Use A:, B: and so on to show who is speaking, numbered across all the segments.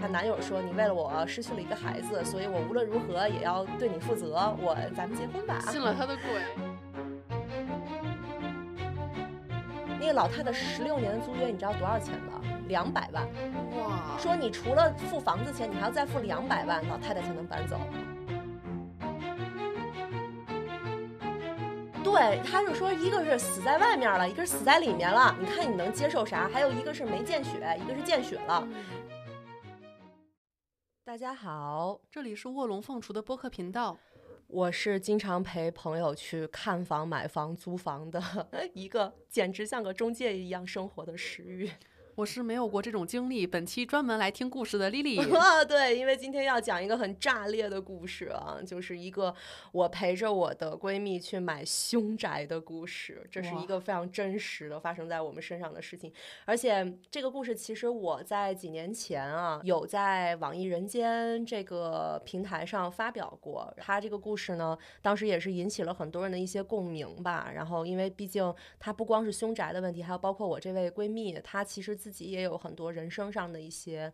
A: 她男友说：“你为了我失去了一个孩子，所以我无论如何也要对你负责，我咱们结婚吧。”
B: 信了他的鬼。
A: 那个老太太十六年的租约，你知道多少钱吗？两百万。
B: 哇！
A: 说你除了付房子钱，你还要再付两百万，老太太才能搬走。对，他就说，一个是死在外面了，一个是死在里面了。你看你能接受啥？还有一个是没见血，一个是见血了。大家好，
B: 这里是卧龙凤雏的播客频道。
A: 我是经常陪朋友去看房、买房、租房的 一个，简直像个中介一样生活的石玉。
B: 我是没有过这种经历，本期专门来听故事的 丽丽。
A: 啊，对，因为今天要讲一个很炸裂的故事啊，就是一个我陪着我的闺蜜去买凶宅的故事。这是一个非常真实的发生在我们身上的事情，而且这个故事其实我在几年前啊有在网易人间这个平台上发表过。它这个故事呢，当时也是引起了很多人的一些共鸣吧。然后，因为毕竟它不光是凶宅的问题，还有包括我这位闺蜜，她其实自自己也有很多人生上的一些。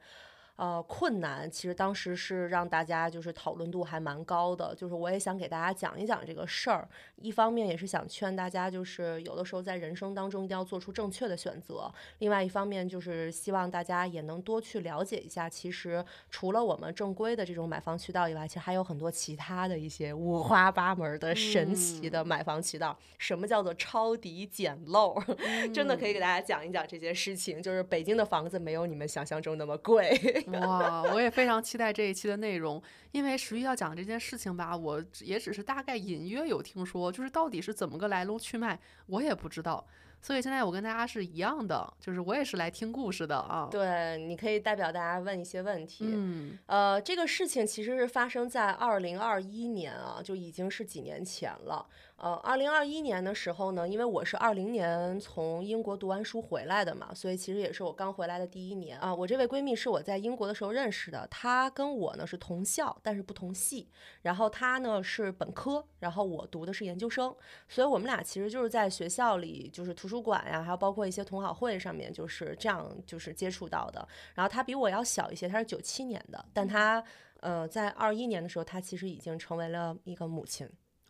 A: 呃，困难其实当时是让大家就是讨论度还蛮高的，就是我也想给大家讲一讲这个事儿。一方面也是想劝大家，就是有的时候在人生当中一定要做出正确的选择；另外一方面就是希望大家也能多去了解一下，其实除了我们正规的这种买房渠道以外，其实还有很多其他的一些五花八门的神奇的买房渠道。什么叫做抄底捡漏？真的可以给大家讲一讲这件事情。就是北京的房子没有你们想象中那么贵。
B: 哇，我也非常期待这一期的内容，因为十一要讲这件事情吧，我也只是大概隐约有听说，就是到底是怎么个来龙去脉，我也不知道。所以现在我跟大家是一样的，就是我也是来听故事的啊。
A: 对，你可以代表大家问一些问题。
B: 嗯，
A: 呃，这个事情其实是发生在二零二一年啊，就已经是几年前了。呃，二零二一年的时候呢，因为我是二零年从英国读完书回来的嘛，所以其实也是我刚回来的第一年啊。我这位闺蜜是我在英国的时候认识的，她跟我呢是同校，但是不同系。然后她呢是本科，然后我读的是研究生，所以我们俩其实就是在学校里，就是图书馆呀，还有包括一些同好会上面，就是这样就是接触到的。然后她比我要小一些，她是九七年的，但她呃在二一年的时候，她其实已经成为了一个母亲。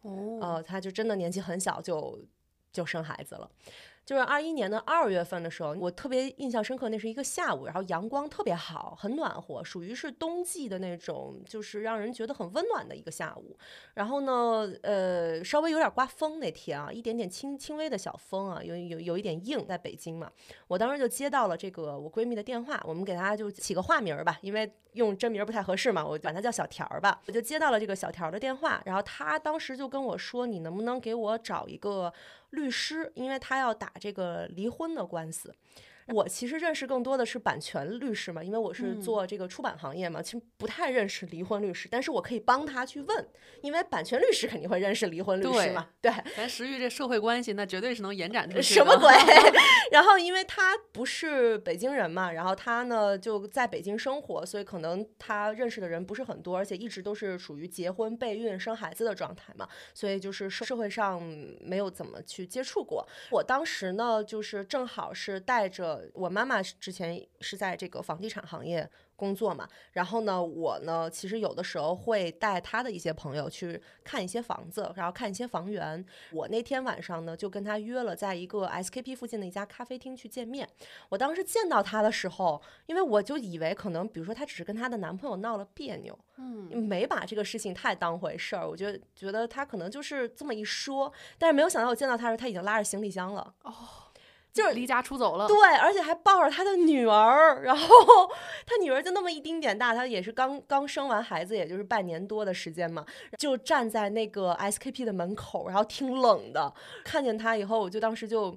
B: 哦，
A: 呃，他就真的年纪很小就就生孩子了。就是二一年的二月份的时候，我特别印象深刻，那是一个下午，然后阳光特别好，很暖和，属于是冬季的那种，就是让人觉得很温暖的一个下午。然后呢，呃，稍微有点刮风那天啊，一点点轻轻微的小风啊，有有有一点硬，在北京嘛。我当时就接到了这个我闺蜜的电话，我们给她就起个化名吧，因为用真名不太合适嘛，我管她叫小条儿吧。我就接到了这个小条的电话，然后她当时就跟我说：“你能不能给我找一个？”律师，因为他要打这个离婚的官司。我其实认识更多的是版权律师嘛，因为我是做这个出版行业嘛，其实不太认识离婚律师。但是我可以帮他去问，因为版权律师肯定会认识离婚律师嘛。对，
B: 咱石玉这社会关系，那绝对是能延展出去。
A: 什么鬼？然后因为他不是北京人嘛，然后他呢就在北京生活，所以可能他认识的人不是很多，而且一直都是属于结婚、备孕、生孩子的状态嘛，所以就是社会上没有怎么去接触过。我当时呢，就是正好是带着。我妈妈之前是在这个房地产行业。工作嘛，然后呢，我呢，其实有的时候会带她的一些朋友去看一些房子，然后看一些房源。我那天晚上呢，就跟她约了在一个 SKP 附近的一家咖啡厅去见面。我当时见到她的时候，因为我就以为可能，比如说她只是跟她的男朋友闹了别扭，
B: 嗯，
A: 没把这个事情太当回事儿。我觉得觉得她可能就是这么一说，但是没有想到我见到他时，她已经拉着行李箱了。哦。
B: 就是离家出走了，
A: 对，而且还抱着他的女儿，然后他女儿就那么一丁点大，他也是刚刚生完孩子，也就是半年多的时间嘛，就站在那个 SKP 的门口，然后挺冷的。看见他以后，我就当时就，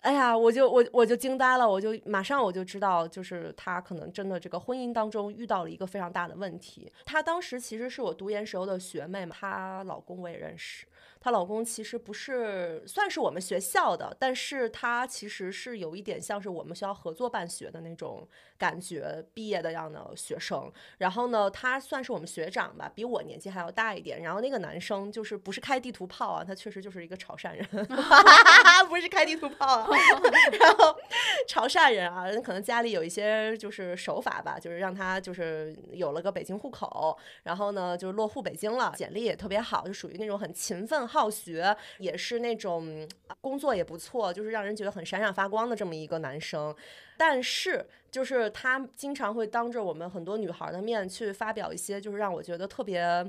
A: 哎呀，我就我我就惊呆了，我就马上我就知道，就是他可能真的这个婚姻当中遇到了一个非常大的问题。她当时其实是我读研时候的学妹嘛，她老公我也认识。她老公其实不是算是我们学校的，但是他其实是有一点像是我们学校合作办学的那种感觉，毕业的样的学生。然后呢，他算是我们学长吧，比我年纪还要大一点。然后那个男生就是不是开地图炮啊，他确实就是一个潮汕人，不是开地图炮。然后，潮汕人啊，可能家里有一些就是手法吧，就是让他就是有了个北京户口，然后呢就是落户北京了，简历也特别好，就属于那种很勤奋好学，也是那种工作也不错，就是让人觉得很闪闪发光的这么一个男生。但是就是他经常会当着我们很多女孩的面去发表一些就是让我觉得特别。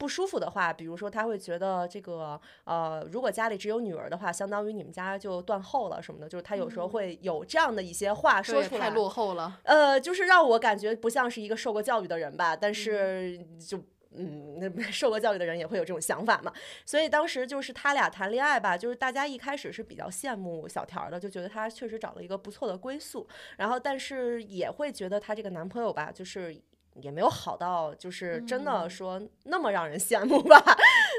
A: 不舒服的话，比如说他会觉得这个呃，如果家里只有女儿的话，相当于你们家就断后了什么的，就是他有时候会有这样的一些话说出来，
B: 太落后了。
A: 呃，就是让我感觉不像是一个受过教育的人吧，但是就嗯，那受过教育的人也会有这种想法嘛。所以当时就是他俩谈恋爱吧，就是大家一开始是比较羡慕小条的，就觉得他确实找了一个不错的归宿，然后但是也会觉得他这个男朋友吧，就是。也没有好到就是真的说那么让人羡慕吧，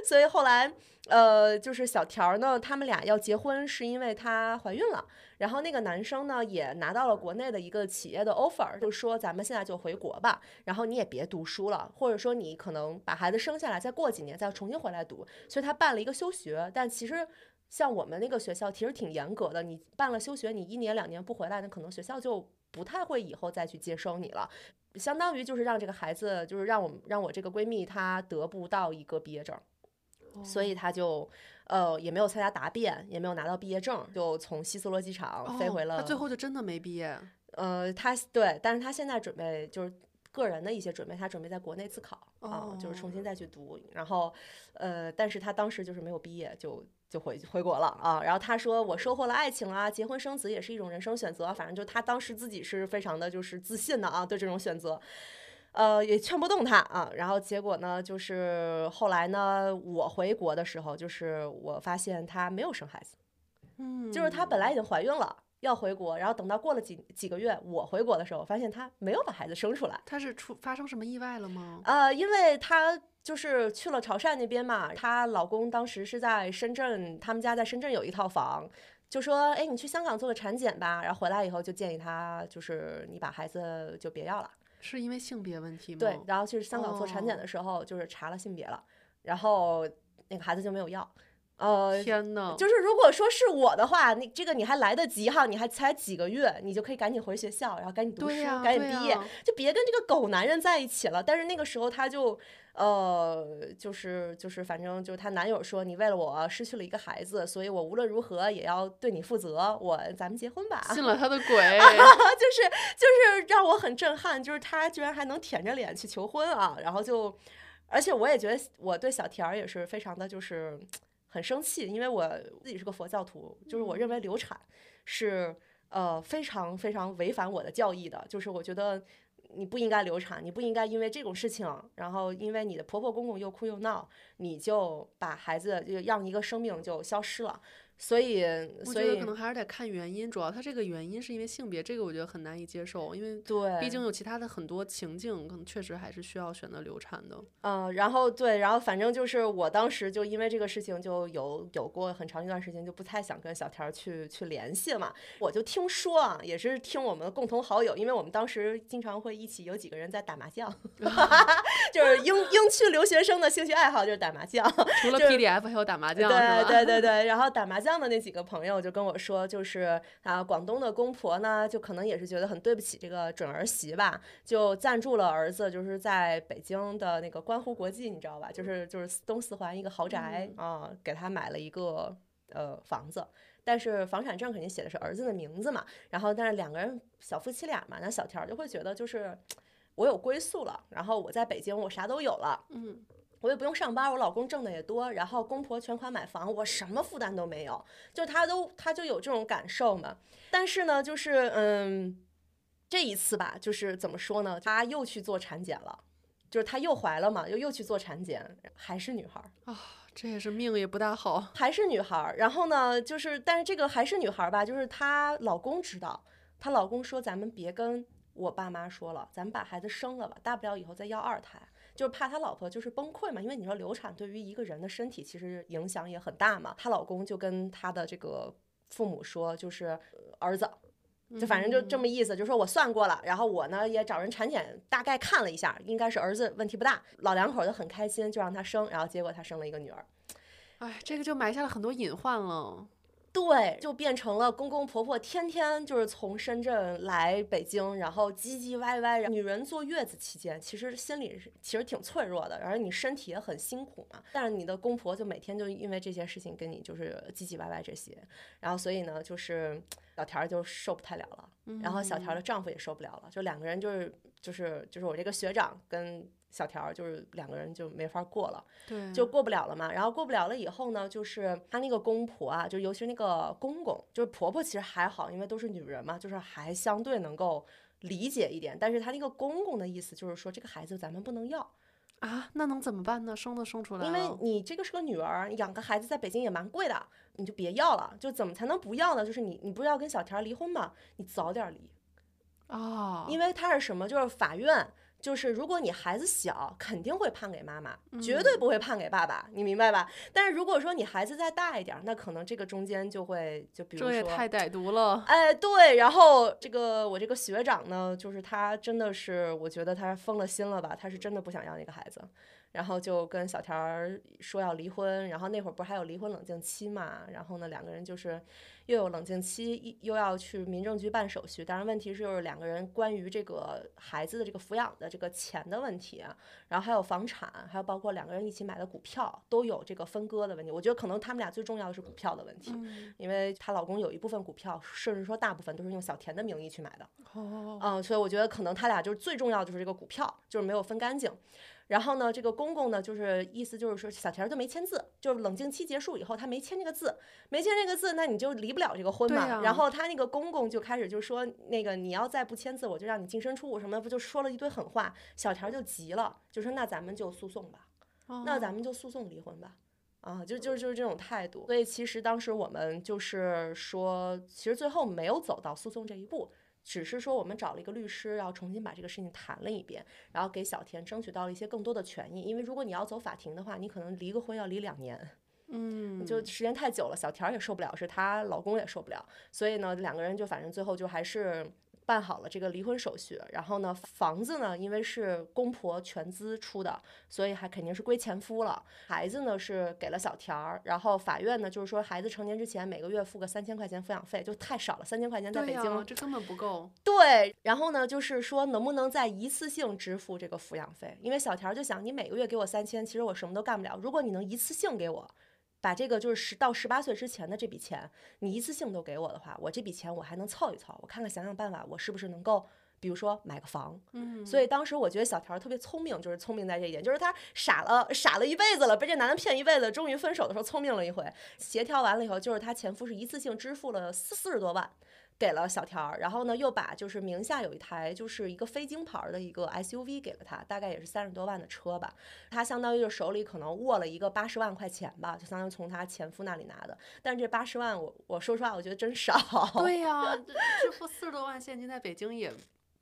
A: 所以后来呃就是小条呢，他们俩要结婚是因为她怀孕了，然后那个男生呢也拿到了国内的一个企业的 offer，就说咱们现在就回国吧，然后你也别读书了，或者说你可能把孩子生下来，再过几年再重新回来读，所以他办了一个休学，但其实像我们那个学校其实挺严格的，你办了休学，你一年两年不回来，那可能学校就不太会以后再去接收你了。相当于就是让这个孩子，就是让我让我这个闺蜜她得不到一个毕业证，所以他就呃也没有参加答辩，也没有拿到毕业证，就从希斯罗机场飞回了。
B: 他最后就真的没毕业。
A: 呃，他对，但是他现在准备就是个人的一些准备，他准备在国内自考啊，就是重新再去读。然后呃，但是他当时就是没有毕业就。就回回国了啊，然后他说我收获了爱情啊，结婚生子也是一种人生选择，反正就他当时自己是非常的就是自信的啊，对这种选择，呃，也劝不动他啊。然后结果呢，就是后来呢，我回国的时候，就是我发现她没有生孩子，
B: 嗯，
A: 就是她本来已经怀孕了要回国，然后等到过了几几个月，我回国的时候，发现她没有把孩子生出来。
B: 她是出发生什么意外了吗？
A: 呃，因为她。就是去了潮汕那边嘛，她老公当时是在深圳，他们家在深圳有一套房，就说，哎，你去香港做个产检吧，然后回来以后就建议她，就是你把孩子就别要了，
B: 是因为性别问题吗？
A: 对，然后去香港做产检的时候，就是查了性别了，然后那个孩子就没有要。呃，
B: 天呐，
A: 就是如果说是我的话，你这个你还来得及哈，你还才几个月，你就可以赶紧回学校，然后赶紧读书，赶紧毕业，就别跟这个狗男人在一起了。但是那个时候他就，呃，就是就是，反正就是她男友说，你为了我失去了一个孩子，所以我无论如何也要对你负责，我咱们结婚吧。
B: 信了他的 鬼，
A: 就是就是让我很震撼，就是他居然还能舔着脸去求婚啊，然后就，而且我也觉得我对小田儿也是非常的就是。很生气，因为我自己是个佛教徒，就是我认为流产是呃非常非常违反我的教义的，就是我觉得你不应该流产，你不应该因为这种事情，然后因为你的婆婆公公又哭又闹，你就把孩子就让一个生命就消失了。所以，
B: 我觉得可能还是得看原因，主要他这个原因是因为性别，这个我觉得很难以接受，因为
A: 对，
B: 毕竟有其他的很多情境，可能确实还是需要选择流产的。
A: 嗯，然后对，然后反正就是我当时就因为这个事情就有有过很长一段时间就不太想跟小田去去联系嘛。我就听说啊，也是听我们的共同好友，因为我们当时经常会一起有几个人在打麻将，就是英英区留学生的兴趣爱好就是打麻将，
B: 除了 PDF 还有打麻将，
A: 对对对对，然后打麻将。这样的那几个朋友就跟我说，就是啊，广东的公婆呢，就可能也是觉得很对不起这个准儿媳吧，就赞助了儿子，就是在北京的那个观湖国际，你知道吧？就是就是东四环一个豪宅啊，给他买了一个呃房子，但是房产证肯定写的是儿子的名字嘛。然后但是两个人小夫妻俩嘛，那小条就会觉得就是我有归宿了，然后我在北京我啥都有了，
B: 嗯。
A: 我也不用上班，我老公挣的也多，然后公婆全款买房，我什么负担都没有，就他都他就有这种感受嘛。但是呢，就是嗯，这一次吧，就是怎么说呢，他又去做产检了，就是她又怀了嘛，又又去做产检，还是女孩
B: 啊，这也是命也不大好，
A: 还是女孩。然后呢，就是但是这个还是女孩吧，就是她老公知道，她老公说咱们别跟我爸妈说了，咱们把孩子生了吧，大不了以后再要二胎。就是怕他老婆就是崩溃嘛，因为你说流产对于一个人的身体其实影响也很大嘛。她老公就跟他的这个父母说，就是儿子，就反正就这么意思，就说我算过了，然后我呢也找人产检大概看了一下，应该是儿子问题不大。老两口就很开心，就让他生，然后结果他生了一个女儿。
B: 哎，这个就埋下了很多隐患了。
A: 对，就变成了公公婆婆天天就是从深圳来北京，然后唧唧歪歪。女人坐月子期间，其实心里是其实挺脆弱的，然后你身体也很辛苦嘛。但是你的公婆就每天就因为这些事情跟你就是唧唧歪歪这些，然后所以呢，就是小田儿就受不太了了，然后小田儿的丈夫也受不了了，就两个人就是就是就是我这个学长跟。小条就是两个人就没法过了，
B: 对，
A: 就过不了了嘛。然后过不了了以后呢，就是她那个公婆啊，就尤其是那个公公，就是婆婆其实还好，因为都是女人嘛，就是还相对能够理解一点。但是她那个公公的意思就是说，这个孩子咱们不能要
B: 啊，那能怎么办呢？生都生出来了，
A: 因为你这个是个女儿，养个孩子在北京也蛮贵的，你就别要了。就怎么才能不要呢？就是你你不是要跟小田离婚吗？你早点离
B: 啊，
A: 因为他是什么？就是法院。就是如果你孩子小，肯定会判给妈妈，绝对不会判给爸爸，你明白吧？但是如果说你孩子再大一点，那可能这个中间就会就比如说，
B: 这也太歹毒了。
A: 哎，对，然后这个我这个学长呢，就是他真的是，我觉得他疯了心了吧？他是真的不想要那个孩子。然后就跟小田儿说要离婚，然后那会儿不是还有离婚冷静期嘛？然后呢，两个人就是又有冷静期，又要去民政局办手续。当然，问题是就是两个人关于这个孩子的这个抚养的这个钱的问题，然后还有房产，还有包括两个人一起买的股票，都有这个分割的问题。我觉得可能他们俩最重要的是股票的问题，因为她老公有一部分股票，甚至说大部分都是用小田的名义去买的。
B: 哦，
A: 嗯，所以我觉得可能他俩就是最重要的就是这个股票，就是没有分干净。然后呢，这个公公呢，就是意思就是说，小田儿都没签字，就是冷静期结束以后，他没签这个字，没签这个字，那你就离不了这个婚嘛。然后他那个公公就开始就说，那个你要再不签字，我就让你净身出户什么的，不就说了一堆狠话。小田儿就急了，就说那咱们就诉讼吧，那咱们就诉讼离婚吧，啊，就就就是这种态度。所以其实当时我们就是说，其实最后没有走到诉讼这一步。只是说，我们找了一个律师，要重新把这个事情谈了一遍，然后给小田争取到了一些更多的权益。因为如果你要走法庭的话，你可能离个婚要离两年，
B: 嗯，
A: 就时间太久了，小田也受不了，是她老公也受不了，所以呢，两个人就反正最后就还是。办好了这个离婚手续，然后呢，房子呢，因为是公婆全资出的，所以还肯定是归前夫了。孩子呢是给了小田儿，然后法院呢就是说孩子成年之前每个月付个三千块钱抚养费，就太少了，三千块钱在北京
B: 这根本不够。
A: 对，然后呢就是说能不能再一次性支付这个抚养费？因为小田儿就想你每个月给我三千，其实我什么都干不了。如果你能一次性给我。把这个就是十到十八岁之前的这笔钱，你一次性都给我的话，我这笔钱我还能凑一凑，我看看想想办法，我是不是能够，比如说买个房。
B: 嗯，
A: 所以当时我觉得小条特别聪明，就是聪明在这一点，就是他傻了傻了一辈子了，被这男的骗一辈子，终于分手的时候聪明了一回，协调完了以后，就是他前夫是一次性支付了四四十多万。给了小条儿，然后呢，又把就是名下有一台就是一个非京牌的一个 SUV 给了他，大概也是三十多万的车吧。他相当于就手里可能握了一个八十万块钱吧，就相当于从他前夫那里拿的。但是这八十万，我我说实话，我觉得真少。
B: 对呀，支付四十多万现金在北京也。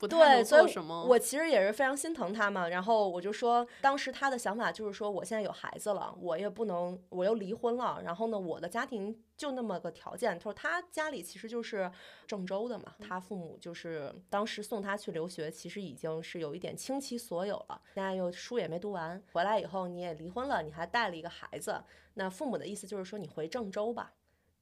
A: 对，所以，
B: 什么？
A: 我其实也是非常心疼他嘛。然后我就说，当时他的想法就是说，我现在有孩子了，我也不能，我又离婚了。然后呢，我的家庭就那么个条件。他说他家里其实就是郑州的嘛，他父母就是当时送他去留学，其实已经是有一点倾其所有了。现在又书也没读完，回来以后你也离婚了，你还带了一个孩子，那父母的意思就是说你回郑州吧。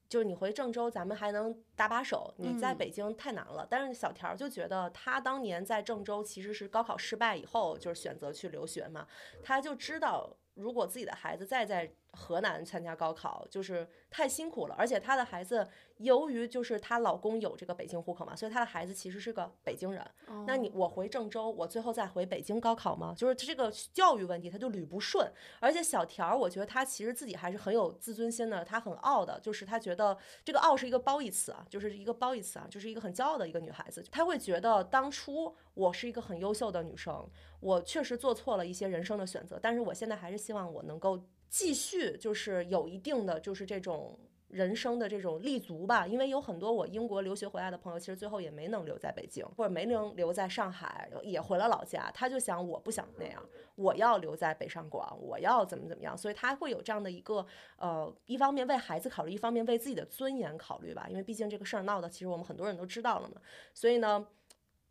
A: 就是你回郑州，咱们还能搭把手。你在北京太难了。但是小条就觉得，他当年在郑州其实是高考失败以后，就是选择去留学嘛。他就知道，如果自己的孩子再在河南参加高考，就是太辛苦了。而且她的孩子。由于就是她老公有这个北京户口嘛，所以她的孩子其实是个北京人。那你我回郑州，我最后再回北京高考吗？就是这个教育问题，他就捋不顺。而且小条儿，我觉得她其实自己还是很有自尊心的，她很傲的，就是她觉得这个傲是一个褒义词啊，就是一个褒义词啊，就是一个很骄傲的一个女孩子。她会觉得当初我是一个很优秀的女生，我确实做错了一些人生的选择，但是我现在还是希望我能够继续，就是有一定的就是这种。人生的这种立足吧，因为有很多我英国留学回来的朋友，其实最后也没能留在北京，或者没能留在上海，也回了老家。他就想，我不想那样，我要留在北上广，我要怎么怎么样。所以他会有这样的一个，呃，一方面为孩子考虑，一方面为自己的尊严考虑吧。因为毕竟这个事儿闹的，其实我们很多人都知道了嘛。所以呢，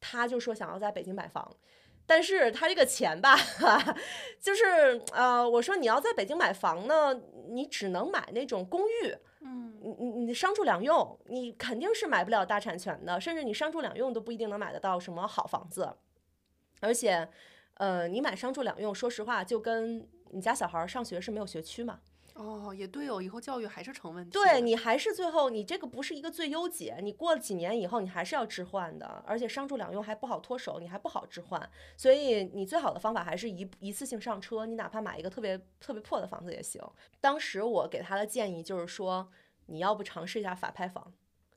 A: 他就说想要在北京买房。但是他这个钱吧，就是呃，我说你要在北京买房呢，你只能买那种公寓，
B: 嗯，
A: 你你你商住两用，你肯定是买不了大产权的，甚至你商住两用都不一定能买得到什么好房子，而且，呃，你买商住两用，说实话，就跟你家小孩儿上学是没有学区嘛。
B: 哦，也对哦，以后教育还是成问题。
A: 对你还是最后你这个不是一个最优解，你过了几年以后你还是要置换的，而且商住两用还不好脱手，你还不好置换，所以你最好的方法还是一一次性上车，你哪怕买一个特别特别破的房子也行。当时我给他的建议就是说，你要不尝试一下法拍房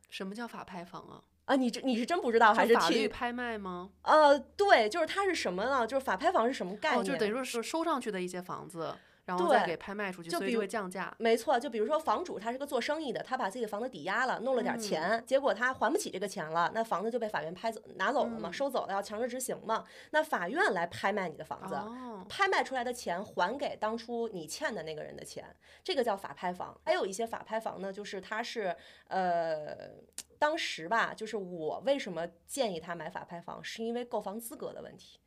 B: 什么叫法拍房啊？
A: 啊？你这你是真不知道还
B: 是法律？拍卖吗？
A: 呃，对，就是它是什么呢？就是法拍房是什么概念？
B: 哦，就等于说是收上去的一些房子，然后
A: 对
B: 再给拍卖出去，所以就
A: 就比如
B: 会降价。
A: 没错，就比如说房主他是个做生意的，他把自己的房子抵押了，弄了点钱，结果他还不起这个钱了，那房子就被法院拍走拿走了嘛，
B: 嗯
A: 收走了要强制执行嘛。那法院来拍卖你的房子，
B: 哦，
A: 拍卖出来的钱还给当初你欠的那个人的钱，这个叫法拍房。还有一些法拍房呢，就是它是呃，当时吧，就是我为什么建议他买法拍房，是因为购房资格的问题，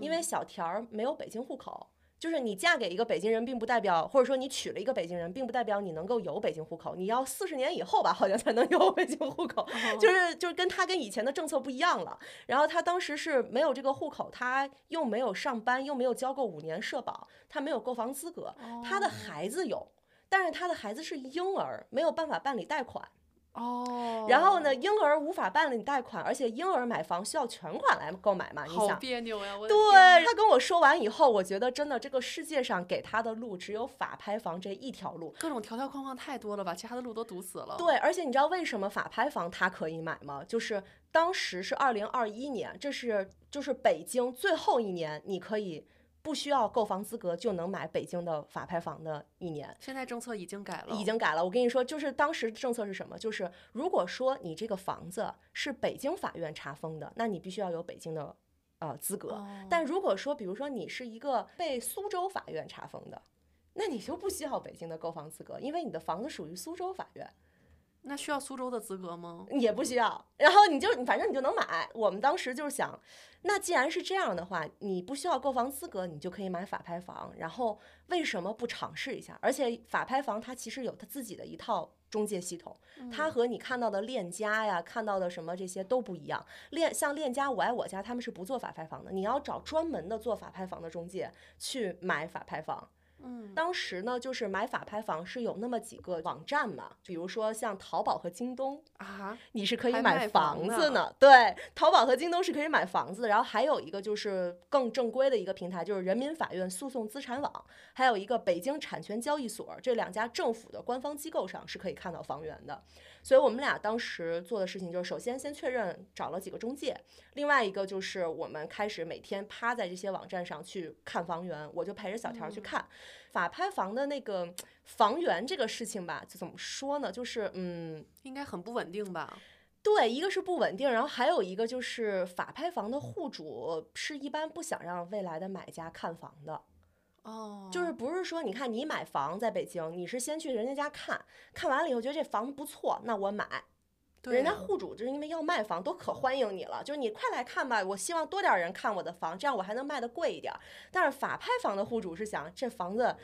A: 因为小田儿没有北京户口。就是你嫁给一个北京人，并不代表，或者说你娶了一个北京人，并不代表你能够有北京户口。你要四十年以后吧，好像才能有北京户口。就是就是跟他跟以前的政策不一样了。然后他当时是没有这个户口，他又没有上班，又没有交够五年社保，他没有购房资格。他的孩子有，但是他的孩子是婴儿，没有办法办理贷款。
B: 哦，
A: 然后呢，婴儿无法办理贷款，而且婴儿买房需要全款来购买嘛，你
B: 好
A: 想。
B: 别扭呀！我
A: 对他跟我说完以后，我觉得真的这个世界上给他的路只有法拍房这一条路。
B: 各种条条框框太多了吧，其他的路都堵死了。
A: 对，而且你知道为什么法拍房他可以买吗？就是当时是二零二一年，这是就是北京最后一年，你可以不需要购房资格就能买北京的法拍房的一年。
B: 现在政策已经改了，
A: 已经改了。我跟你说，就是当时政策是什么？就是如果说你这个房子是北京法院查封的，那你必须要有北京的呃资格。
B: 哦
A: 但如果说，比如说你是一个被苏州法院查封的，那你就不需要北京的购房资格，因为你的房子属于苏州法院。
B: 那需要苏州的资格吗？
A: 也不需要，然后你就反正你就能买。我们当时就是想，那既然是这样的话，你不需要购房资格，你就可以买法拍房。然后为什么不尝试一下？而且法拍房它其实有它自己的一套中介系统，它和你看到的链家呀、看到的什么这些都不一样。链像链家、我爱我家，他们是不做法拍房的，你要找专门的做法拍房的中介去买法拍房。
B: 嗯，
A: 当时呢，就是买法拍房是有那么几个网站嘛，比如说像淘宝和京东，
B: 啊，
A: 你是可以买
B: 房
A: 房子
B: 呢
A: 呢。对，淘宝和京东是可以买房子，然后还有一个就是更正规的一个平台，就是人民法院诉讼资产网，还有一个北京产权交易所，这两家政府的官方机构上是可以看到房源的。所以我们俩当时做的事情就是，首先先确认找了几个中介，另外一个就是我们开始每天趴在这些网站上去看房源，我就陪着小条去看。法拍房的那个房源这个事情吧，就怎么说呢？就是嗯。
B: 应该很不稳定吧？
A: 对，一个是不稳定，然后还有一个就是法拍房的户主是一般不想让未来的买家看房的，
B: 哦，
A: 就是不是说你看你买房在北京，你是先去人家家看看完了以后觉得这房子不错，那我买。
B: 对
A: 人家户主就是因为要卖房，都可欢迎你了，就是你快来看吧，我希望多点人看我的房，这样我还能卖的贵一点儿。但是法拍房的户主是想，这房子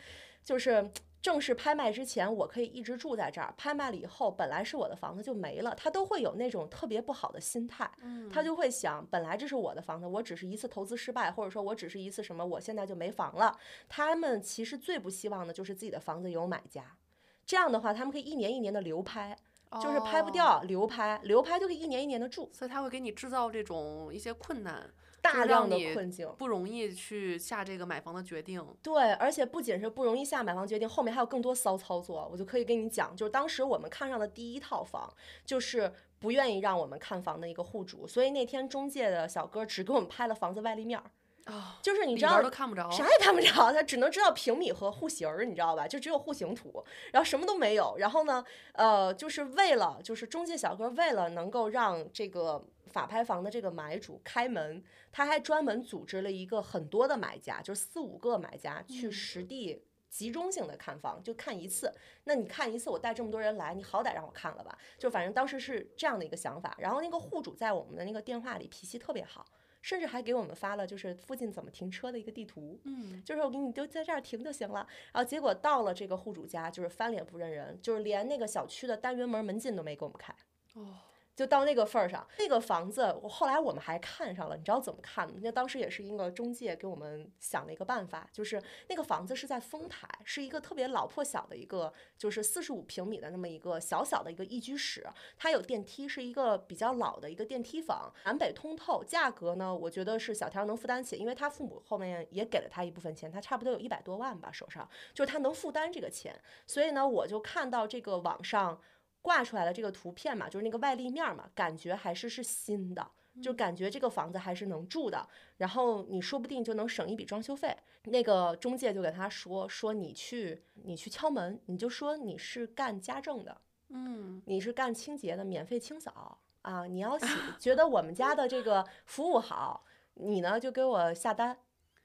A: 就是正式拍卖之前，我可以一直住在这儿，拍卖了以后，本来是我的房子就没了，他都会有那种特别不好的心态，
B: 嗯
A: 他就会想，本来这是我的房子，我只是一次投资失败，或者说我只是一次什么，我现在就没房了。他们其实最不希望的就是自己的房子有买家。这样的话，他们可以一年一年的流拍，就是拍不
B: 哦
A: 掉，流拍，流拍就可以一年一年的住，
B: 所以他会给你制造这种一些困难，
A: 大量的困境。
B: 不容易去下这个买房的决定。
A: 对，而且不仅是不容易下买房决定，后面还有更多骚操作，我就可以跟你讲。就是当时我们看上的第一套房，就是不愿意让我们看房的一个户主，所以那天中介的小哥只给我们拍了房子外立面儿，
B: 啊，
A: 就是你知道
B: 都看不着。
A: 啥也看不着，他只能知道平米和户型儿，你知道吧？就只有户型图，然后什么都没有。然后呢，呃，就是为了就是中介小哥为了能够让这个法拍房的这个买主开门，他还专门组织了一个很多的买家，就是四五个买家去实地。集中性的看房，就看一次。那你看一次，我带这么多人来，你好歹让我看了吧？就反正当时是这样的一个想法。然后那个户主在我们的那个电话里脾气特别好，甚至还给我们发了就是附近怎么停车的一个地图。
B: 嗯，
A: 就是我给你就在这儿停就行了。然后结果到了这个户主家，就是翻脸不认人，就是连那个小区的单元门门禁都没给我们开。
B: 哦，
A: 就到那个份儿上，那个房子，我后来我们还看上了，你知道怎么看吗？那当时也是一个中介给我们想了一个办法，就是那个房子是在丰台，是一个特别老破小的一个，就是四十五平米的那么一个小小的一个一居室，它有电梯，是一个比较老的一个电梯房，南北通透，价格呢，我觉得是小条能负担起，因为他父母后面也给了他一部分钱，他差不多有一百多万吧手上，就是他能负担这个钱，所以呢，我就看到这个网上。挂出来的这个图片嘛，就是那个外立面嘛，感觉还是是新的，就感觉这个房子还是能住的。然后你说不定就能省一笔装修费。那个中介就给他说说你去你去敲门，你就说你是干家政的，
B: 嗯，
A: 你是干清洁的，免费清扫啊。你要喜觉得我们家的这个服务好，你呢就给我下单。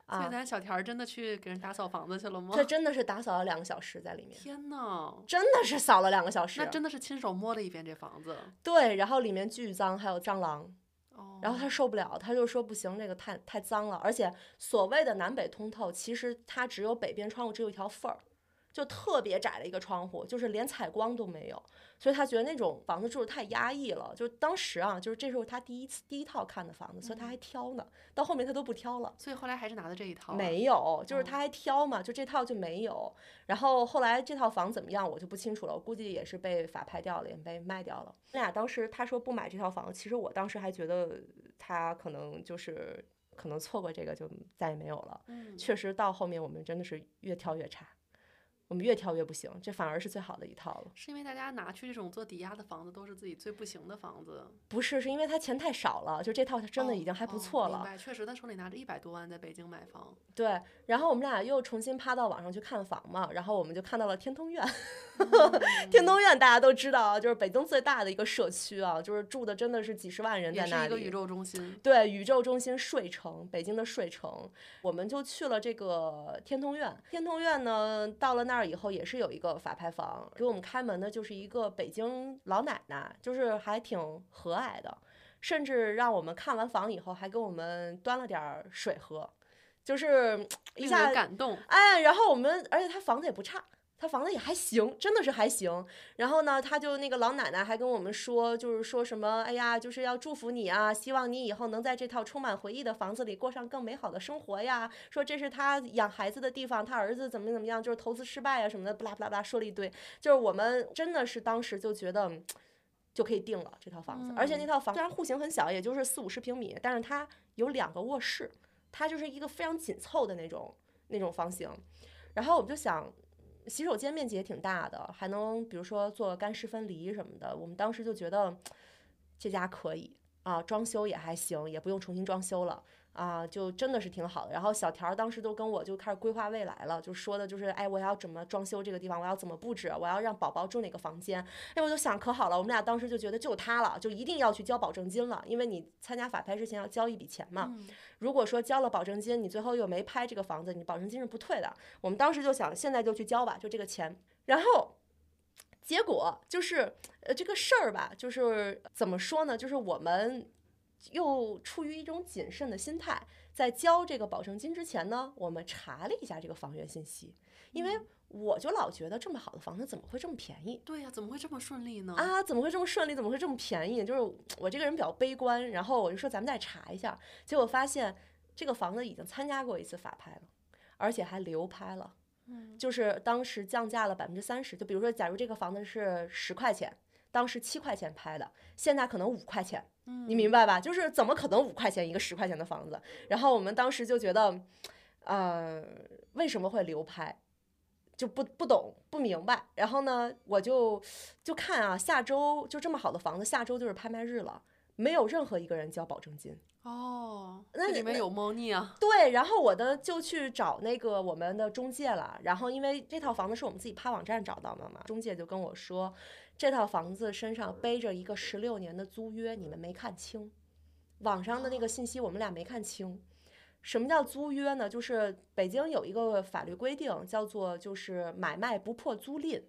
A: 啊，
B: 所以咱小田儿真的去给人打扫房子去了吗？
A: 这真的是打扫了两个小时在里面，
B: 天呐，
A: 真的是扫了两个小时。
B: 那真的是亲手摸了一遍这房子。
A: 对，然后里面巨脏，还有蟑螂。
B: 哦，
A: 然后他受不了，他就说不行，这个太太脏了，而且所谓的南北通透，其实它只有北边窗户只有一条缝儿，就特别窄的一个窗户，就是连采光都没有，所以他觉得那种房子住的太压抑了。就当时啊，就是这时候他第一次第一套看的房子，所以他还挑呢，到后面他都不挑了。
B: 所以后来还是拿的这一套啊。
A: 没有，就是
B: 哦
A: 他还挑嘛，就这套就没有。然后后来这套房怎么样，我就不清楚了，我估计也是被法拍掉了，也被卖掉了。那俩当时他说不买这套房，其实我当时还觉得他可能就是可能错过这个就再也没有了。
B: 嗯，
A: 确实到后面我们真的是越挑越差，我们越挑越不行，这反而是最好的一套了。
B: 是因为大家拿去这种做抵押的房子都是自己最不行的房子，
A: 不是，是因为他钱太少了，就这套真的已经还不
B: 哦
A: 错了。
B: 明白，确实，他手里拿着一百多万在北京买房，
A: 对，然后我们俩又重新趴到网上去看房嘛，然后我们就看到了天通苑。天通苑大家都知道啊，就是北京最大的一个社区啊，就是住的真的是几十万人
B: 也
A: 在那里。
B: 是一个宇宙中心。
A: 对，宇宙中心睡城，北京的睡城，我们就去了这个天通苑。天通苑呢，到了那儿以后也是有一个法拍房，给我们开门的就是一个北京老奶奶，就是还挺和蔼的，甚至让我们看完房以后还给我们端了点儿水喝，就是一下
B: 人感动，
A: 哎，然后我们，而且他房子也不差，他房子也还行，真的是还行。然后呢，他就那个老奶奶还跟我们说，就是说什么，哎呀，就是要祝福你啊，希望你以后能在这套充满回忆的房子里过上更美好的生活呀。说这是他养孩子的地方，他儿子怎么怎么样，就是投资失败啊什么的，不拉不拉不拉说了一堆。就是我们真的是当时就觉得。就可以定了这套房子，而且那套房虽然户型很小，也就是四五十平米，但是它有两个卧室，它就是一个非常紧凑的那种那种房型。然后我们就想，洗手间面积也挺大的，还能比如说做干湿分离什么的。我们当时就觉得这家可以啊，装修也还行，也不用重新装修了。啊，就真的是挺好的。然后小条儿当时都跟我就开始规划未来了，就说的就是，哎，我要怎么装修这个地方，我要怎么布置，我要让宝宝住哪个房间。哎，我就想可好了，我们俩当时就觉得就他了，就一定要去交保证金了，因为你参加法拍之前要交一笔钱嘛。
B: 嗯
A: 如果说交了保证金，你最后又没拍这个房子，你保证金是不退的。我们当时就想，现在就去交吧，就这个钱。然后结果就是，呃，这个事儿吧，就是怎么说呢？就是我们又出于一种谨慎的心态，在交这个保证金之前呢，我们查了一下这个房源信息，因为我就老觉得这么好的房子怎么会这么便宜？
B: 对呀、怎么会这么顺利呢？
A: 啊，怎么会这么顺利？怎么会这么便宜？就是我这个人比较悲观，然后我就说咱们再查一下，结果发现这个房子已经参加过一次法拍了，而且还流拍了，
B: 嗯
A: 就是当时降价了百分之三十。就比如说，假如这个房子是十块钱，当时七块钱拍的，现在可能五块钱，
B: 嗯
A: 你明白吧？就是怎么可能五块钱一个十块钱的房子？然后我们当时就觉得，呃，为什么会流拍？就不不懂不明白，然后呢，我就就看啊，下周就这么好的房子，下周就是拍卖日了，没有任何一个人交保证金。
B: 哦，
A: 那
B: 里面有猫腻啊。
A: 对，然后我的就去找那个我们的中介了，然后因为这套房子是我们自己趴网站找到的嘛，中介就跟我说，这套房子身上背着一个十六年的租约，你们没看清，网上的那个信息我们俩没看清。什么叫租约呢？就是北京有一个法律规定，叫做就是买卖不破租赁。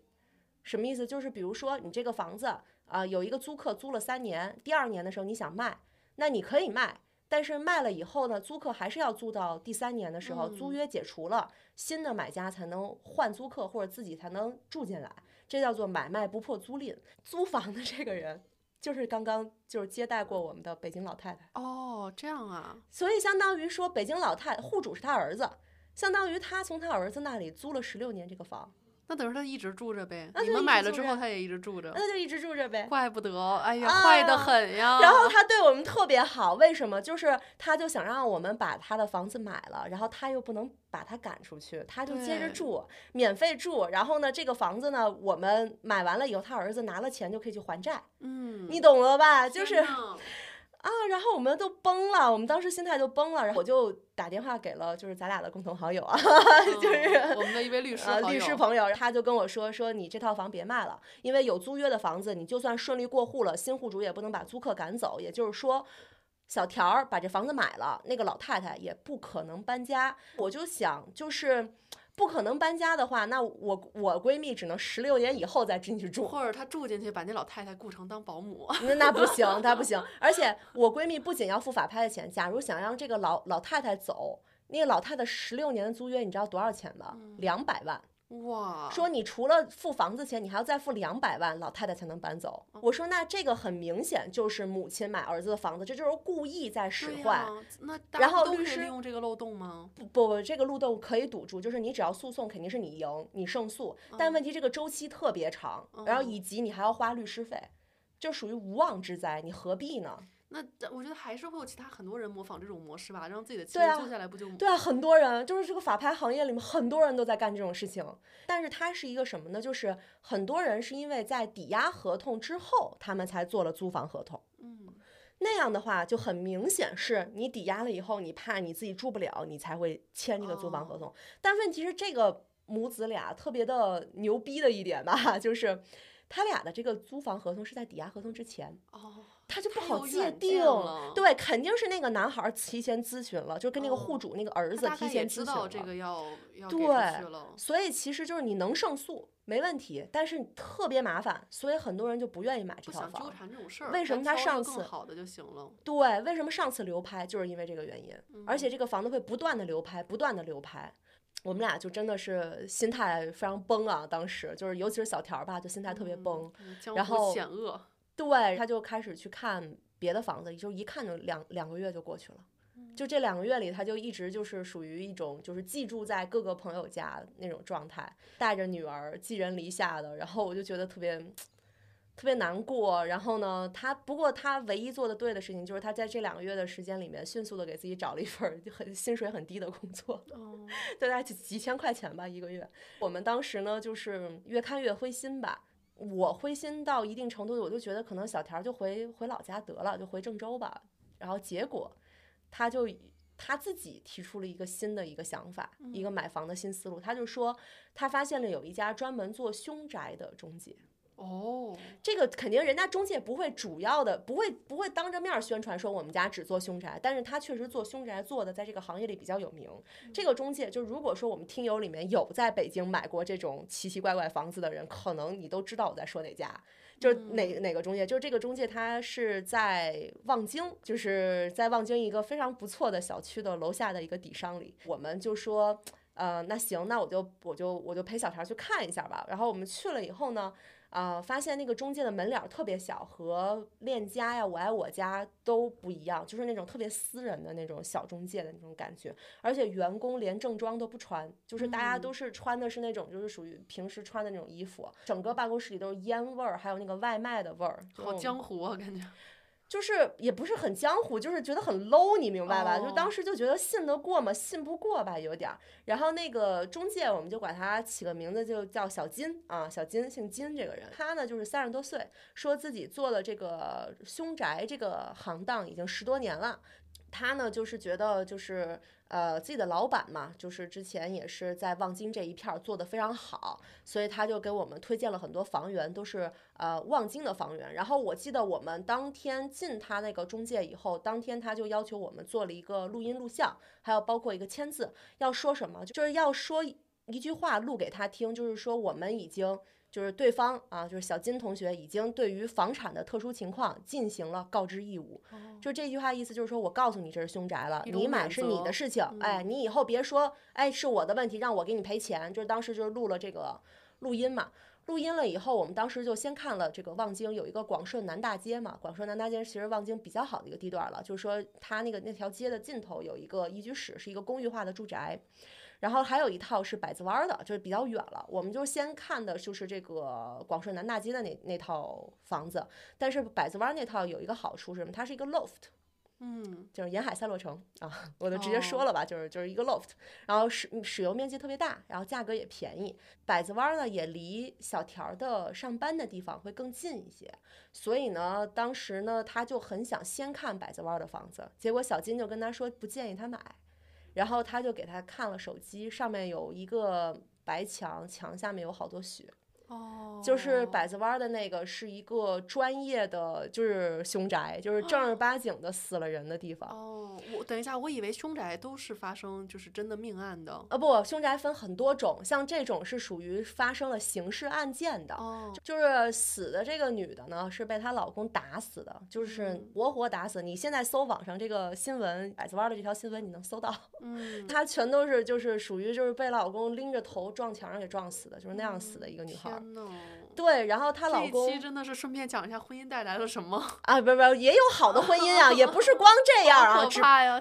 A: 什么意思？就是比如说你这个房子啊、有一个租客租了三年，第二年的时候你想卖，那你可以卖，但是卖了以后呢，租客还是要租到第三年的时候，
B: 嗯
A: 租约解除了，新的买家才能换租客或者自己才能住进来，这叫做买卖不破租赁。租房的这个人就是刚刚就是接待过我们的北京老太太，
B: 哦，这样啊，
A: 所以相当于说北京老太户主是他儿子，相当于他从他儿子那里租了十六年这个房，
B: 那等于他一直住着呗。你们买了之后他也一直住着，
A: 那就一直住着呗。
B: 怪不得，哎呀，
A: 啊
B: 坏的很呀。
A: 然后他对我们特别好，为什么？就是他就想让我们把他的房子买了，然后他又不能把他赶出去，他就接着住，免费住。然后呢，这个房子呢，我们买完了以后，他儿子拿了钱就可以去还债，
B: 嗯，
A: 你懂了吧？就是 啊，然后我们都崩了，我们当时心态就崩了，然后我就打电话给了就是咱俩的共同好友啊，就是
B: 嗯我们的一位律师
A: 呃，律师朋友，他就跟我说说你这套房别卖了，因为有租约的房子，你就算顺利过户了，新户主也不能把租客赶走。也就是说，小条儿把这房子买了，那个老太太也不可能搬家。我就想，就是不可能搬家的话，那我我闺蜜只能十六年以后再进去住。
B: 或者她住进去把那老太太雇成当保姆，
A: 那那不行，那不行。而且我闺蜜不仅要付法拍的钱，假如想让这个老老太太走，那个老太太十六年的租约，你知道多少钱吗？两百万。
B: 哇，
A: 说你除了付房子钱，你还要再付两百万，老太太才能搬走。我说那这个很明显就是母亲买儿子的房子，这就是故意在使坏。
B: 那
A: 然后律师
B: 利用这个漏洞吗？
A: 不不，这个漏洞可以堵住，就是你只要诉讼，肯定是你赢，你胜诉。但问题这个周期特别长，然后以及你还要花律师费，就属于无妄之灾，你何必呢？
B: 那我觉得还是会有其他很多人模仿这种模式吧，让自己的亲
A: 对啊
B: 人租下来不就
A: 对啊，很多人就是这个法拍行业里面很多人都在干这种事情，但是它是一个什么呢？就是很多人是因为在抵押合同之后，他们才做了租房合同。
B: 嗯
A: 那样的话就很明显是你抵押了以后，你怕你自己住不了，你才会签这个租房合同。但问题是这个母子俩特别的牛逼的一点吧，就是他俩的这个租房合同是在抵押合同之前，
B: 哦，
A: 他就不好界定
B: 了。
A: 对，肯定是那个男孩提前咨询了，就跟那个户
B: 哦
A: 主那个儿子提前咨询
B: 知道这
A: 了。
B: 个要要
A: 对所以其实就是你能胜诉没问题，但是特别麻烦，所以很多人就不愿意买这套房。
B: 缠这种事儿。
A: 为什么他上次
B: 好的就行了？
A: 对，为什么上次流拍就是因为这个原因，而
B: 嗯
A: 且这个房子会不断的流拍，不断的流拍。我们俩就真的是心态非常崩啊！当时就是，尤其是小条儿吧，就心态特别崩。然后
B: 险恶。
A: 对，他就开始去看别的房子，就一看就两两个月就过去了。就这两个月里，他就一直就是属于一种就是寄住在各个朋友家那种状态，带着女儿寄人篱下的。然后我就觉得特别特别难过。然后呢，他不过他唯一做的对的事情，就是他在这两个月的时间里面，迅速的给自己找了一份儿很薪水很低的工作。
B: 哦，
A: 大概几几千块钱吧一个月。我们当时呢，就是越看越灰心吧。我灰心到一定程度，我就觉得可能小田就回回老家得了，就回郑州吧。然后结果，他就他自己提出了一个新的一个想法，一个买房的新思路。他就说，他发现了有一家专门做凶宅的中介。
B: 哦，
A: 这个肯定人家中介不会主要的，不会不会当着面宣传说我们家只做凶宅，但是他确实做凶宅做的在这个行业里比较有名。这个中介就如果说我们听友里面有在北京买过这种奇奇怪怪房子的人，可能你都知道我在说哪家。就是哪哪个中介，就是这个中介，他是在望京，就是在望京一个非常不错的小区的楼下的一个底商里。我们就说，呃，那行，那我就我就我就陪小条去看一下吧。然后我们去了以后呢，啊、发现那个中介的门脸特别小，和链家呀、我爱我家都不一样，就是那种特别私人的那种小中介的那种感觉。而且员工连正装都不穿，就是大家都是穿的是那种就是属于平时穿的那种衣服，整个办公室里都是烟味儿，还有那个外卖的味儿，
B: 好江湖啊，感觉。
A: 就是也不是很江湖，就是觉得很 low，你明白吧？就
B: 哦
A: 当时就觉得信得过吗？信不过吧，有点儿。然后那个中介，我们就管他起个名字，就叫小金啊，小金，姓金这个人，他呢就是三十多岁，说自己做了这个凶宅这个行当已经十多年了。他呢就是觉得就是呃自己的老板嘛，就是之前也是在望京这一片儿做得非常好，所以他就给我们推荐了很多房源，都是呃望京的房源。然后我记得我们当天进他那个中介以后，当天他就要求我们做了一个录音录像，还有包括一个签字，要说什么，就是要说一句话录给他听，就是说我们已经。就是对方啊，就是小金同学已经对于房产的特殊情况进行了告知义务。就这句话意思就是说我告诉你这是凶宅了，你买是你的事情，哎，你以后别说哎是我的问题，让我给你赔钱。就是当时就是录了这个录音嘛。录音了以后，我们当时就先看了这个望京有一个广顺南大街嘛，广顺南大街其实望京比较好的一个地段了，就是说它那个那条街的尽头有一个一居室，是一个公寓化的住宅，然后还有一套是百子湾的，就是比较远了。我们就先看的就是这个广顺南大街的那那套房子，但是百子湾那套有一个好处是什么？它是一个 loft。
B: 嗯，
A: 就是沿海赛洛城啊，我就直接说了吧，就是就是一个 loft，然后使使用面积特别大，然后价格也便宜。百子湾呢也离小条的上班的地方会更近一些，所以呢，当时呢他就很想先看百子湾的房子，结果小金就跟他说不建议他买，然后他就给他看了手机，上面有一个白墙，墙下面有好多雪。
B: 哦，
A: 就是百子湾的那个是一个专业的，就是凶宅，就是正儿八经的死了人的地方。
B: 哦，我等一下，我以为凶宅都是发生就是真的命案的。
A: 啊，不，凶宅分很多种，像这种是属于发生了刑事案件的。
B: 哦，
A: 就是死的这个女的呢，是被她老公打死的，就是活活打死。你现在搜网上这个新闻，百子湾的这条新闻，你能搜到。
B: 嗯，
A: 她全都是就是属于就是被老公拎着头撞墙上给撞死的，就是那样死的一个女孩。对，然后她老公
B: 这期真的是顺便讲一下婚姻带来了什么
A: 啊？不不，也有好的婚姻啊，也不是光 这样啊。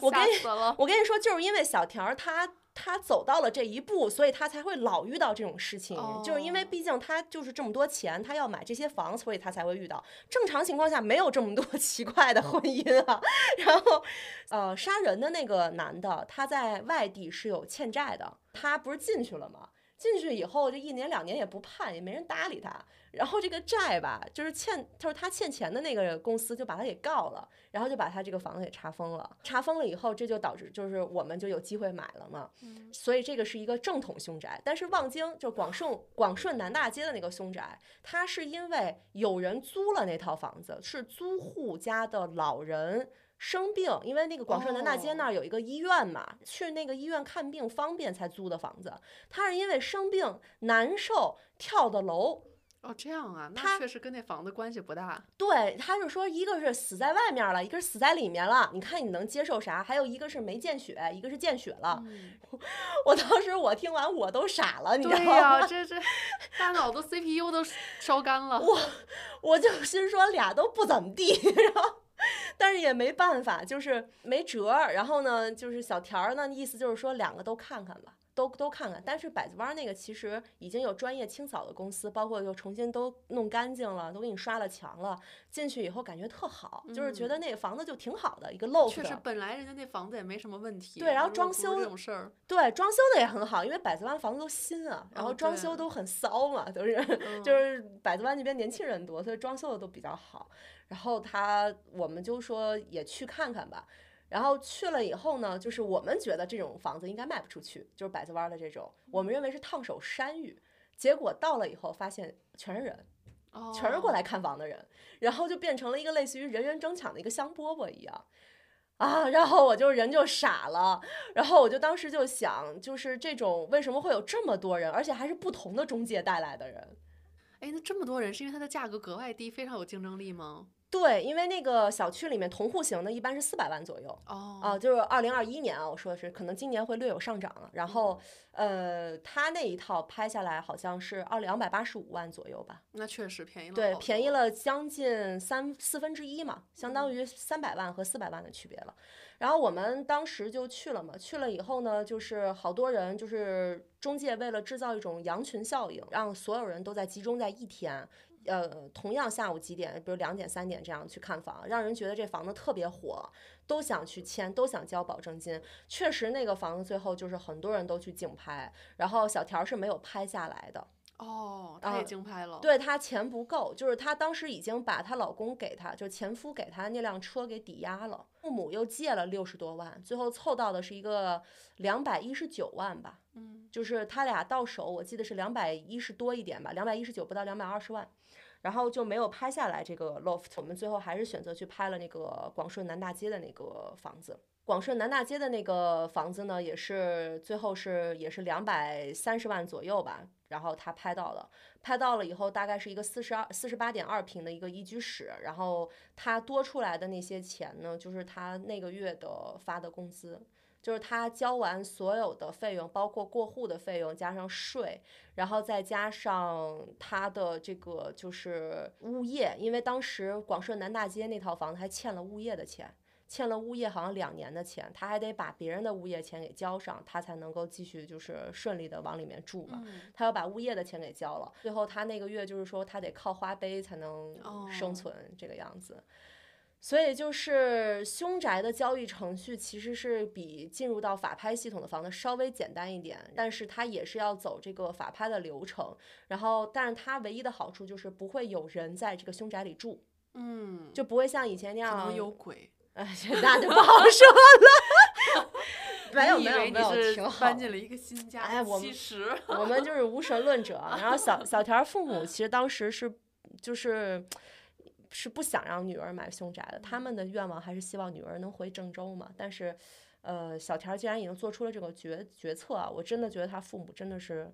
A: 我跟你。我跟你说，就是因为小条她她走到了这一步，所以她才会老遇到这种事情。就是因为毕竟她就是这么多钱，她要买这些房，所以她才会遇到。正常情况下没有这么多 奇怪的婚姻啊。然后，呃，杀人的那个男的，他在外地是有欠债的，他不是进去了吗？进去以后，这一年两年也不判，也没人搭理他。然后这个债吧，就是欠，他说他欠钱的那个公司就把他给告了，然后就把他这个房子给查封了。查封了以后，这就导致就是我们就有机会买了嘛。所以这个是一个正统凶宅。但是望京就广顺广顺南大街的那个凶宅，它是因为有人租了那套房子，是租户家的老人。生病，因为那个广顺南大街那儿有一个医院嘛，去那个医院看病方便才租的房子。他是因为生病难受跳的楼。
B: 哦，这样啊，那确实跟那房子关系不大。
A: 对，他就说一个是死在外面了，一个是死在里面了。你看你能接受啥？还有一个是没见血，一个是见血了。我当时我听完我都傻了，你知道吗？
B: 对呀，这这大脑子 CPU 都烧干了。
A: 我我就心说俩都不怎么地，然后。但是也没办法，就是没辙。然后呢，就是小田儿呢，意思就是说两个都看看吧，都都看看。但是百子湾那个其实已经有专业清扫的公司，包括又重新都弄干净了，都给你刷了墙了。进去以后感觉特好，就是觉得那个房子就挺好的一个 loft。
B: 确实，本来人家那房子也没什么问题。
A: 对，然后装修
B: 这种事儿，
A: 对，装修的也很好，因为百子湾房子都新啊，然后装修都很骚嘛，都是就是百子湾那边年轻人多，所以装修的都比较好。然后他，我们就说也去看看吧。然后去了以后呢，就是我们觉得这种房子应该卖不出去，就是百子湾的这种，我们认为是烫手山芋。结果到了以后，发现全是人，全是过来看房的人，然后就变成了一个类似于人人争抢的一个香饽饽一样啊。然后我就人就傻了，然后我就当时就想，就是这种为什么会有这么多人，而且还是不同的中介带来的人？
B: 哎，那这么多人是因为它的价格格外低，非常有竞争力吗？
A: 对，因为那个小区里面同户型的，一般是四百万左右。
B: 哦，
A: 啊，就是二零二一年啊，我说的是，可能今年会略有上涨了。然后，呃，他那一套拍下来好像是二两百八十五万左右吧。
B: 那确实便宜了。
A: 对，便宜了将近三四分之一嘛，相当于三百万和四百万的区别了。然后我们当时就去了嘛，去了以后呢，就是好多人，就是中介为了制造一种羊群效应，让所有人都在集中在一天。呃，同样下午几点，比如两点、三点这样去看房，让人觉得这房子特别火，都想去签，都想交保证金。确实，那个房子最后就是很多人都去竞拍，然后小条是没有拍下来的。
B: 哦，她也竞拍了。
A: 对她钱不够，就是她当时已经把她老公给她，就前夫给她那辆车给抵押了，父母又借了六十多万，最后凑到的是一个两百一十九万吧。
B: 嗯，
A: 就是他俩到手，我记得是两百一十多一点吧，两百一十九不到两百二十万。然后就没有拍下来这个 loft，我们最后还是选择去拍了那个广顺南大街的那个房子。广顺南大街的那个房子呢，也是最后是也是两百三十万左右吧。然后他拍到了，拍到了以后大概是一个四十二、四十八点二平的一个一居室，然后他多出来的那些钱呢，就是他那个月的发的工资。就是他交完所有的费用，包括过户的费用，加上税，然后再加上他的这个就是物业，因为当时广顺南大街那套房子还欠了物业的钱，欠了物业好像两年的钱，他还得把别人的物业钱给交上，他才能够继续就是顺利的往里面住嘛。他要把物业的钱给交了，最后他那个月就是说他得靠花呗才能生存这个样子。所以就是凶宅的交易程序其实是比进入到法拍系统的房子稍微简单一点，但是它也是要走这个法拍的流程。然后，但是它唯一的好处就是不会有人在这个凶宅里住，
B: 嗯，
A: 就不会像以前那样
B: 有鬼。
A: 哎，那就不好说了。没有没有没有，挺好。
B: 搬进了一个新家。
A: 哎，我
B: 其实
A: 我们就是无神论者。然后小小田父母 其实当时是就是。是不想让女儿买凶宅的，他们的愿望还是希望女儿能回郑州嘛。但是，呃，小田既然已经做出了这个决决策啊，我真的觉得他父母真的是。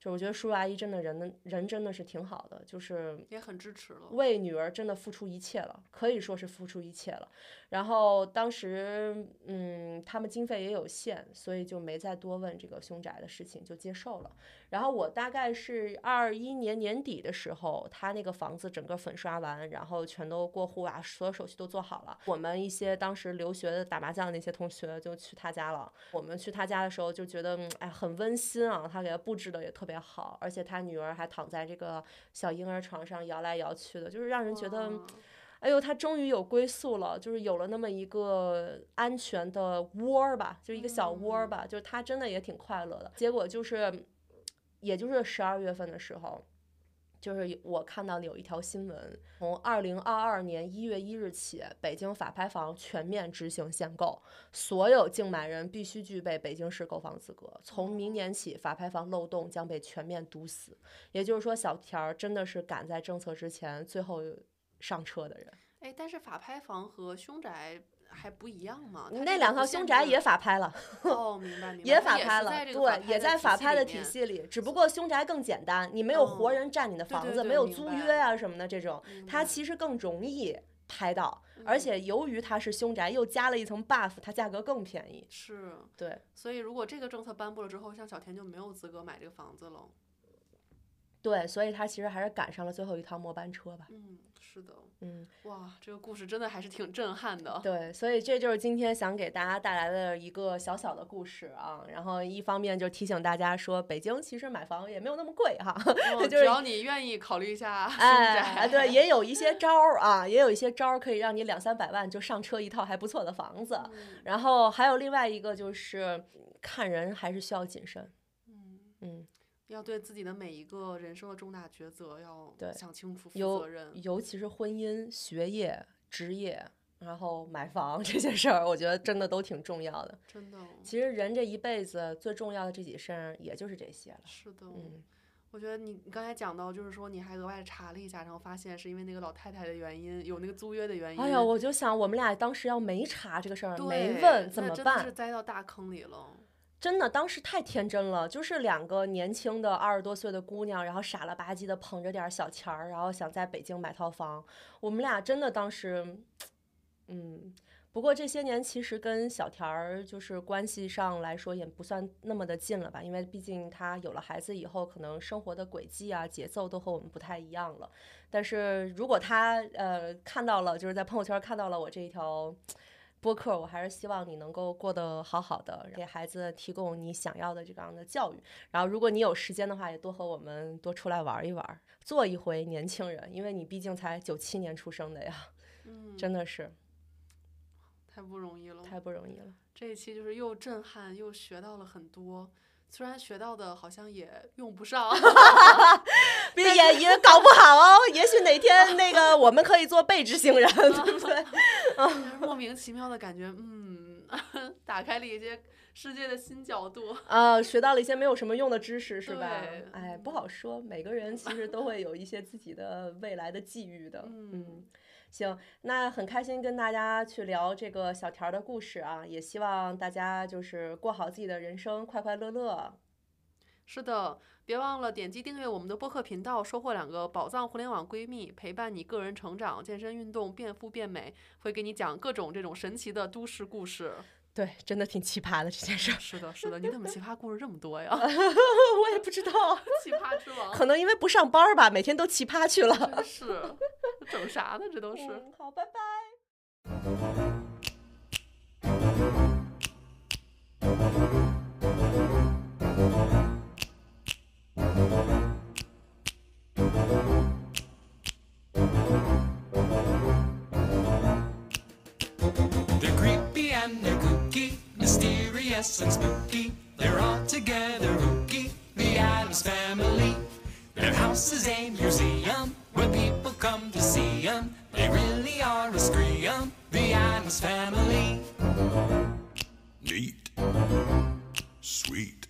A: 就我觉得叔叔阿姨真的人人真的是挺好的，就是
B: 也很支持了，
A: 为女儿真的付出一切了，可以说是付出一切了。然后当时，嗯，他们经费也有限，所以就没再多问这个凶宅的事情，就接受了。然后我大概是二一年年底的时候，他那个房子整个粉刷完，然后全都过户啊，所有手续都做好了。我们一些当时留学的打麻将的那些同学就去他家了。我们去他家的时候就觉得，哎，很温馨啊，他给他布置的也特。特别好，而且他女儿还躺在这个小婴儿床上摇来摇去的，就是让人觉得，哎呦，他终于有归宿了，就是有了那么一个安全的窝儿吧，就是一个小窝儿吧，就是他真的也挺快乐的。结果就是，也就是十二月份的时候。就是我看到的有一条新闻，从二零二二年一月一日起，北京法拍房全面执行限购，所有竞买人必须具备北京市购房资格。从明年起，法拍房漏洞将被全面堵死。也就是说，小田儿真的是赶在政策之前最后上车的人。
B: 哎，但是法拍房和凶宅。还不一样吗？
A: 那两套凶宅也法拍了，
B: 哦，明白明白，
A: 也法拍了，
B: 对，
A: 也在
B: 法
A: 拍的体系里，只不过凶宅更简单，你没有活人占你的房子，没有租约啊什么的这种，它其实更容易拍到，而且由于它是凶宅，又加了一层 buff，它价格更便宜。
B: 是，
A: 对，
B: 所以如果这个政策颁布了之后，像小田就没有资格买这个房子了。
A: 对，所以他其实还是赶上了最后一趟末班车吧。
B: 嗯，是的。
A: 嗯，
B: 哇，这个故事真的还是挺震撼的。
A: 对，所以这就是今天想给大家带来的一个小小的故事啊。然后一方面就提醒大家说，北京其实买房也没有那么贵哈，只
B: 要你愿意考虑一下。
A: 哎，对，也有一些招儿啊，也有一些招儿可以让你两三百万就上车一套还不错的房子。然后还有另外一个就是看人还是需要谨慎。
B: 嗯
A: 嗯。
B: 要对自己的每一个人生的重大抉择要想清楚、负
A: 责任，尤其是婚姻、学业、职业，然后买房 这些事儿，我觉得真的都挺重要的。
B: 真的，
A: 其实人这一辈子最重要的这几事儿，也就是这些了。
B: 是的，
A: 嗯，
B: 我觉得你你刚才讲到，就是说你还额外查了一下，然后发现是因为那个老太太的原因，有那个租约的原因。
A: 哎呀，我就想我们俩当时要没查这个事儿，没问怎么办？
B: 是栽到大坑里了。
A: 真的，当时太天真了，就是两个年轻的二十多岁的姑娘，然后傻了吧唧的捧着点小钱儿，然后想在北京买套房。我们俩真的当时，嗯，不过这些年其实跟小田儿就是关系上来说也不算那么的近了吧，因为毕竟他有了孩子以后，可能生活的轨迹啊、节奏都和我们不太一样了。但是如果他呃看到了，就是在朋友圈看到了我这一条。播客，我还是希望你能够过得好好的，给孩子提供你想要的这样的教育。然后，如果你有时间的话，也多和我们多出来玩一玩，做一回年轻人，因为你毕竟才九七年出生的呀，
B: 嗯，
A: 真的是
B: 太不容易了，
A: 太不容易了。
B: 这一期就是又震撼又学到了很多。虽然学到的好像也用不上
A: 也也搞不好哦。也许哪天那个我们可以做被执行人，对不对？
B: 莫名其妙的感觉，嗯，打开了一些世界的新角度。
A: 啊，学到了一些没有什么用的知识，是吧？哎，不好说。每个人其实都会有一些自己的未来的际遇的，嗯。行，那很开心跟大家去聊这个小田的故事啊，也希望大家就是过好自己的人生，快快乐乐。
B: 是的，别忘了点击订阅我们的播客频道，收获两个宝藏互联网闺蜜，陪伴你个人成长、健身运动、变富变美，会给你讲各种这种神奇的都市故事。
A: 对，真的挺奇葩的这件事儿。
B: 是的，是的，你怎么奇葩故事这么多呀？
A: 我也不知道，
B: 奇葩之王，
A: 可能因为不上班吧，每天都奇葩去了。
B: 真是，整啥呢？这都是。
A: 嗯好，拜拜。
C: They're creepy and they're kooky, mysterious and spooky. They're all together ooky, the Adams family. Their house is a museum where people come to see 'em. They really are a scream, the Adams family.
D: Neat. Sweet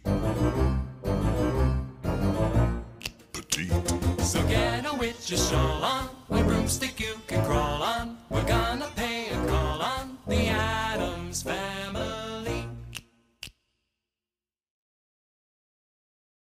D: feet.
C: So get on with your shawl on, a broomstick you can crawl on. We're gonna pay a call on the Adams family.